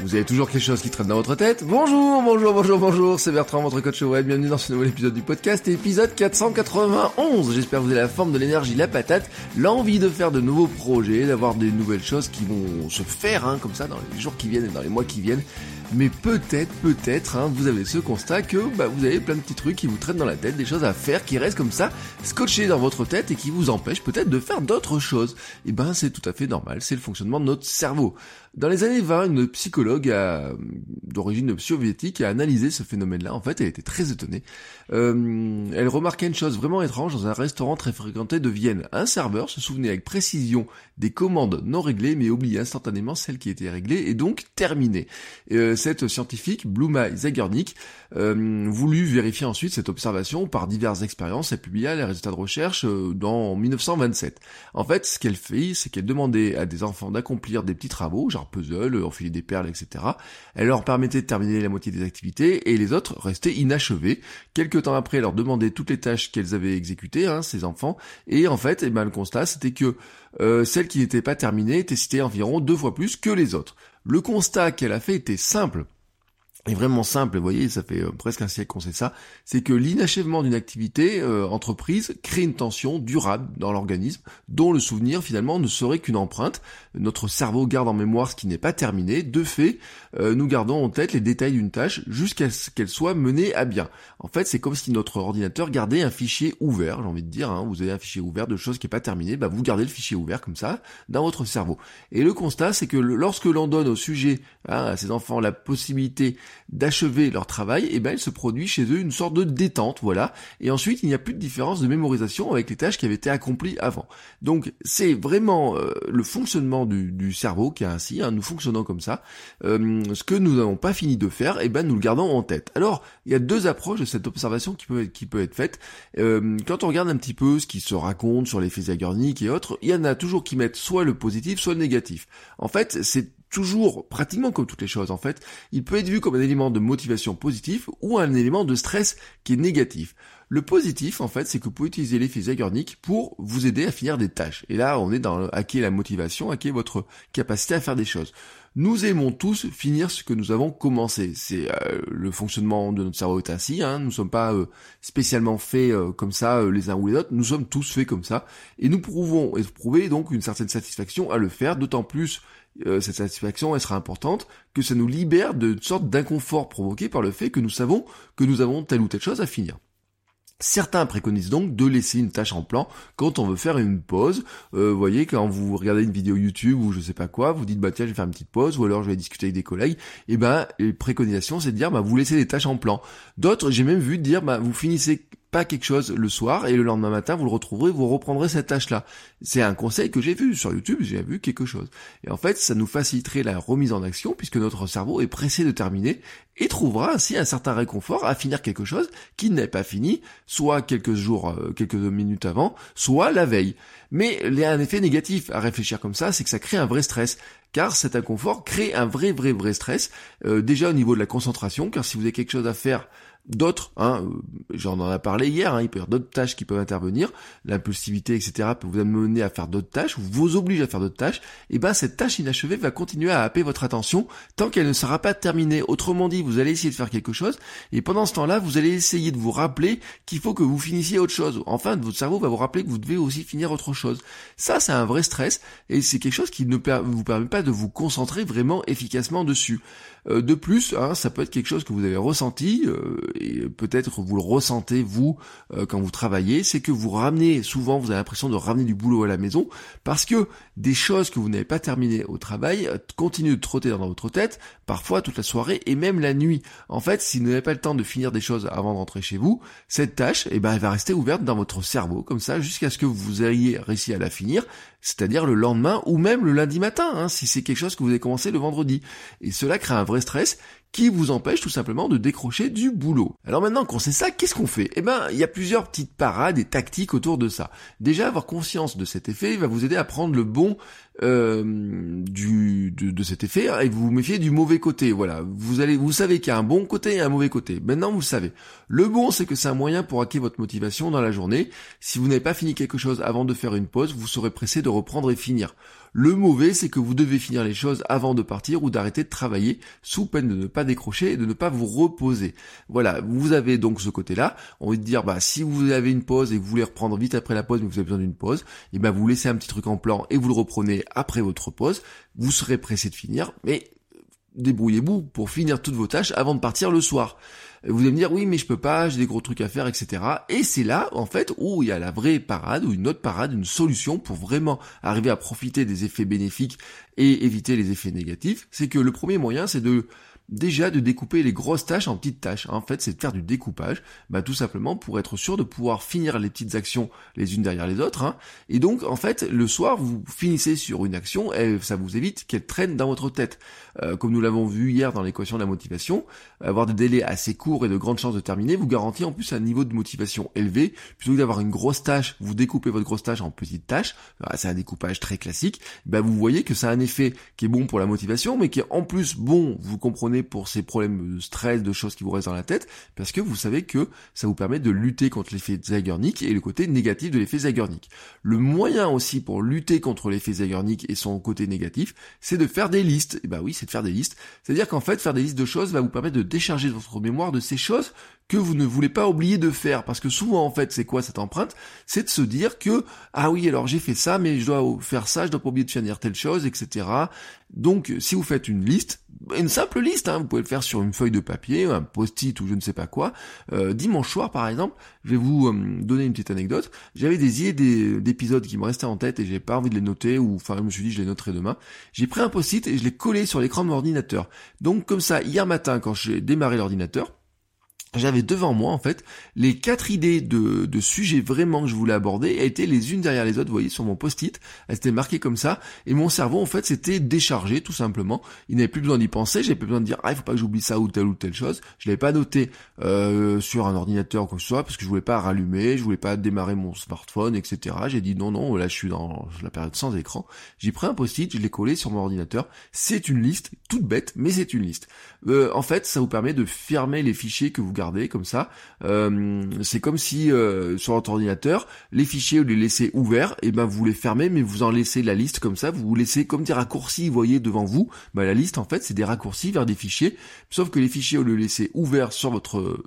Vous avez toujours quelque chose qui traîne dans votre tête Bonjour, bonjour, bonjour, bonjour, c'est Bertrand, votre coach web. Bienvenue dans ce nouvel épisode du podcast, épisode 491. J'espère que vous avez la forme de l'énergie, la patate, l'envie de faire de nouveaux projets, d'avoir des nouvelles choses qui vont se faire, hein, comme ça, dans les jours qui viennent et dans les mois qui viennent mais peut-être, peut-être, hein, vous avez ce constat que bah, vous avez plein de petits trucs qui vous traînent dans la tête, des choses à faire qui restent comme ça, scotchés dans votre tête et qui vous empêchent peut-être de faire d'autres choses. Et eh ben c'est tout à fait normal, c'est le fonctionnement de notre cerveau. Dans les années 20, une psychologue d'origine soviétique a analysé ce phénomène-là. En fait, elle était très étonnée. Euh, elle remarquait une chose vraiment étrange dans un restaurant très fréquenté de Vienne. Un serveur se souvenait avec précision des commandes non réglées, mais oubliait instantanément celles qui étaient réglées et donc terminées. Euh, cette scientifique, Bluma Zagernik, euh, voulut vérifier ensuite cette observation par diverses expériences. Elle publia les résultats de recherche euh, dans 1927. En fait, ce qu'elle fait, c'est qu'elle demandait à des enfants d'accomplir des petits travaux, genre puzzle, enfiler des perles, etc. Elle leur permettait de terminer la moitié des activités et les autres restaient inachevés. Quelques temps après, elle leur demandait toutes les tâches qu'elles avaient exécutées, hein, ces enfants, et en fait, eh ben, le constat, c'était que euh, celles qui n'étaient pas terminées étaient citées environ deux fois plus que les autres. Le constat qu'elle a fait était simple est vraiment simple, vous voyez, ça fait euh, presque un siècle qu'on sait ça, c'est que l'inachèvement d'une activité euh, entreprise crée une tension durable dans l'organisme, dont le souvenir finalement ne serait qu'une empreinte. Notre cerveau garde en mémoire ce qui n'est pas terminé. De fait, euh, nous gardons en tête les détails d'une tâche jusqu'à ce qu'elle soit menée à bien. En fait, c'est comme si notre ordinateur gardait un fichier ouvert, j'ai envie de dire, hein, vous avez un fichier ouvert de choses qui n'est pas terminé, bah vous gardez le fichier ouvert comme ça dans votre cerveau. Et le constat, c'est que lorsque l'on donne au sujet, hein, à ces enfants, la possibilité d'achever leur travail, et eh ben il se produit chez eux une sorte de détente, voilà. Et ensuite, il n'y a plus de différence de mémorisation avec les tâches qui avaient été accomplies avant. Donc c'est vraiment euh, le fonctionnement du, cerveau qui est ainsi, hein, nous fonctionnons comme ça. Euh, ce que nous n'avons pas fini de faire, et eh ben nous le gardons en tête. Alors il y a deux approches de cette observation qui peut être, qui peut être faite. Euh, quand on regarde un petit peu ce qui se raconte sur l'effet Zeigarnik et autres, il y en a toujours qui mettent soit le positif, soit le négatif. En fait, c'est toujours, pratiquement comme toutes les choses en fait, il peut être vu comme un élément de motivation positif ou un élément de stress qui est négatif. Le positif, en fait, c'est que vous pouvez utiliser l'effet Zeigarnik pour vous aider à finir des tâches. Et là, on est dans qui est la motivation, est votre capacité à faire des choses. Nous aimons tous finir ce que nous avons commencé. C'est euh, le fonctionnement de notre cerveau est ainsi. Hein. Nous ne sommes pas euh, spécialement faits euh, comme ça les uns ou les autres. Nous sommes tous faits comme ça, et nous prouvons éprouver donc une certaine satisfaction à le faire. D'autant plus euh, cette satisfaction, elle sera importante, que ça nous libère de sorte d'inconfort provoqué par le fait que nous savons que nous avons telle ou telle chose à finir. Certains préconisent donc de laisser une tâche en plan quand on veut faire une pause. Euh, vous voyez, quand vous regardez une vidéo YouTube ou je sais pas quoi, vous dites bah tiens je vais faire une petite pause ou alors je vais discuter avec des collègues. Et eh ben les préconisations c'est de dire bah vous laissez des tâches en plan. D'autres j'ai même vu dire bah vous finissez pas quelque chose le soir et le lendemain matin vous le retrouverez, vous reprendrez cette tâche-là. C'est un conseil que j'ai vu sur YouTube, j'ai vu quelque chose. Et en fait, ça nous faciliterait la remise en action puisque notre cerveau est pressé de terminer et trouvera ainsi un certain réconfort à finir quelque chose qui n'est pas fini, soit quelques jours, euh, quelques minutes avant, soit la veille. Mais il y a un effet négatif à réfléchir comme ça, c'est que ça crée un vrai stress car cet inconfort crée un vrai vrai vrai stress euh, déjà au niveau de la concentration car si vous avez quelque chose à faire d'autres, hein, euh, j'en en ai parlé hier, hein, il peut y avoir d'autres tâches qui peuvent intervenir, l'impulsivité, etc. peut vous amener à faire d'autres tâches, ou vous oblige à faire d'autres tâches, et ben cette tâche inachevée va continuer à happer votre attention tant qu'elle ne sera pas terminée. Autrement dit, vous allez essayer de faire quelque chose, et pendant ce temps-là, vous allez essayer de vous rappeler qu'il faut que vous finissiez autre chose. Enfin, votre cerveau va vous rappeler que vous devez aussi finir autre chose. Ça, c'est un vrai stress, et c'est quelque chose qui ne vous permet pas de vous concentrer vraiment efficacement dessus. Euh, de plus, hein, ça peut être quelque chose que vous avez ressenti, euh, et peut-être vous le ressentez vous quand vous travaillez, c'est que vous ramenez souvent, vous avez l'impression de ramener du boulot à la maison parce que des choses que vous n'avez pas terminées au travail continuent de trotter dans votre tête, parfois toute la soirée et même la nuit. En fait, si vous n'avez pas le temps de finir des choses avant de rentrer chez vous, cette tâche, eh ben, elle va rester ouverte dans votre cerveau comme ça jusqu'à ce que vous ayez réussi à la finir, c'est-à-dire le lendemain ou même le lundi matin, hein, si c'est quelque chose que vous avez commencé le vendredi. Et cela crée un vrai stress qui vous empêche tout simplement de décrocher du boulot. Alors maintenant qu'on sait ça, qu'est-ce qu'on fait? Eh ben, il y a plusieurs petites parades et tactiques autour de ça. Déjà, avoir conscience de cet effet va vous aider à prendre le bon euh, du de, cet effet et vous vous méfiez du mauvais côté. Voilà, vous allez, vous savez qu'il y a un bon côté et un mauvais côté. Maintenant, vous le savez. Le bon, c'est que c'est un moyen pour hacker votre motivation dans la journée. Si vous n'avez pas fini quelque chose avant de faire une pause, vous serez pressé de reprendre et finir. Le mauvais, c'est que vous devez finir les choses avant de partir ou d'arrêter de travailler sous peine de ne pas décrocher et de ne pas vous reposer. Voilà, vous avez donc ce côté-là. On va dire, bah, si vous avez une pause et que vous voulez reprendre vite après la pause, mais vous avez besoin d'une pause, et eh ben, vous laissez un petit truc en plan et vous le reprenez après votre pause. Vous serez pressé de finir, mais débrouillez-vous pour finir toutes vos tâches avant de partir le soir. Vous allez me dire oui mais je peux pas, j'ai des gros trucs à faire, etc. Et c'est là en fait où il y a la vraie parade ou une autre parade, une solution pour vraiment arriver à profiter des effets bénéfiques et éviter les effets négatifs. C'est que le premier moyen c'est de déjà de découper les grosses tâches en petites tâches. En fait, c'est de faire du découpage, bah, tout simplement pour être sûr de pouvoir finir les petites actions les unes derrière les autres. Hein. Et donc, en fait, le soir, vous finissez sur une action et ça vous évite qu'elle traîne dans votre tête. Euh, comme nous l'avons vu hier dans l'équation de la motivation, avoir des délais assez courts et de grandes chances de terminer vous garantit en plus un niveau de motivation élevé. Plutôt que d'avoir une grosse tâche, vous découpez votre grosse tâche en petites tâches. C'est un découpage très classique. Bah, vous voyez que ça a un effet qui est bon pour la motivation, mais qui est en plus bon, vous comprenez pour ces problèmes de stress, de choses qui vous restent dans la tête, parce que vous savez que ça vous permet de lutter contre l'effet Zeigarnik et le côté négatif de l'effet Zeigarnik. Le moyen aussi pour lutter contre l'effet Zeigarnik et son côté négatif, c'est de faire des listes. Et bah oui, c'est de faire des listes. C'est-à-dire qu'en fait, faire des listes de choses va vous permettre de décharger votre mémoire de ces choses que vous ne voulez pas oublier de faire. Parce que souvent, en fait, c'est quoi cette empreinte? C'est de se dire que, ah oui, alors j'ai fait ça, mais je dois faire ça, je dois pas oublier de finir telle chose, etc. Donc, si vous faites une liste, une simple liste, hein, vous pouvez le faire sur une feuille de papier, un post-it ou je ne sais pas quoi. Euh, dimanche soir, par exemple, je vais vous euh, donner une petite anecdote. J'avais des idées d'épisodes qui me restaient en tête et j'ai pas envie de les noter, ou enfin, je me suis dit, je les noterai demain. J'ai pris un post-it et je l'ai collé sur l'écran de mon ordinateur. Donc, comme ça, hier matin, quand j'ai démarré l'ordinateur, j'avais devant moi en fait les quatre idées de, de, sujets vraiment que je voulais aborder elles étaient les unes derrière les autres, vous voyez sur mon post-it, elles étaient marquées comme ça, et mon cerveau en fait s'était déchargé tout simplement, il n'avait plus besoin d'y penser, j'avais plus besoin de dire ah il faut pas que j'oublie ça ou telle ou telle chose, je l'avais pas noté euh, sur un ordinateur quoi que ce soit, parce que je voulais pas rallumer, je voulais pas démarrer mon smartphone, etc. J'ai dit non non, là je suis dans la période sans écran, j'ai pris un post-it, je l'ai collé sur mon ordinateur, c'est une liste, toute bête, mais c'est une liste. Euh, en fait ça vous permet de fermer les fichiers que vous comme ça. Euh, c'est comme si euh, sur votre ordinateur, les fichiers vous les laissez ouverts, et ben vous les fermez, mais vous en laissez la liste comme ça, vous laissez comme des raccourcis, voyez devant vous. Ben, la liste en fait c'est des raccourcis vers des fichiers, sauf que les fichiers vous les laissez ouverts sur votre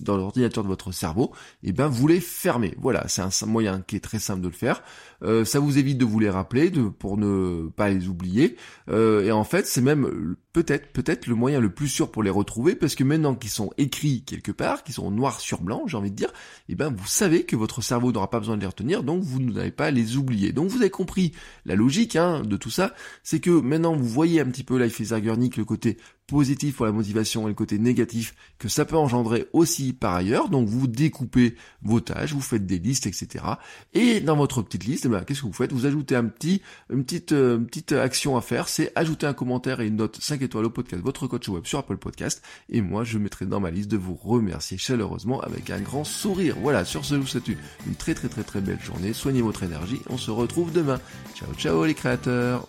dans l'ordinateur de votre cerveau, et ben vous les fermez. Voilà, c'est un moyen qui est très simple de le faire. Euh, ça vous évite de vous les rappeler, de, pour ne pas les oublier. et en fait, c'est même peut-être peut-être le moyen le plus sûr pour les retrouver, parce que maintenant qu'ils sont écrits quelque part qui sont noirs sur blanc, j'ai envie de dire, eh ben vous savez que votre cerveau n'aura pas besoin de les retenir, donc vous n'allez pas les oublier. Donc vous avez compris la logique hein, de tout ça, c'est que maintenant vous voyez un petit peu l'effet Zeigarnik, le côté positif pour la motivation et le côté négatif que ça peut engendrer aussi par ailleurs. Donc vous découpez vos tâches, vous faites des listes, etc. Et dans votre petite liste, eh ben, qu'est-ce que vous faites? Vous ajoutez un petit, une petite, euh, petite action à faire, c'est ajouter un commentaire et une note 5 étoiles au podcast, votre coach web sur Apple Podcast. Et moi, je mettrai dans ma liste de remercier chaleureusement avec un grand sourire. Voilà, sur ce, je vous souhaite une, une très très très très belle journée. Soignez votre énergie. On se retrouve demain. Ciao ciao les créateurs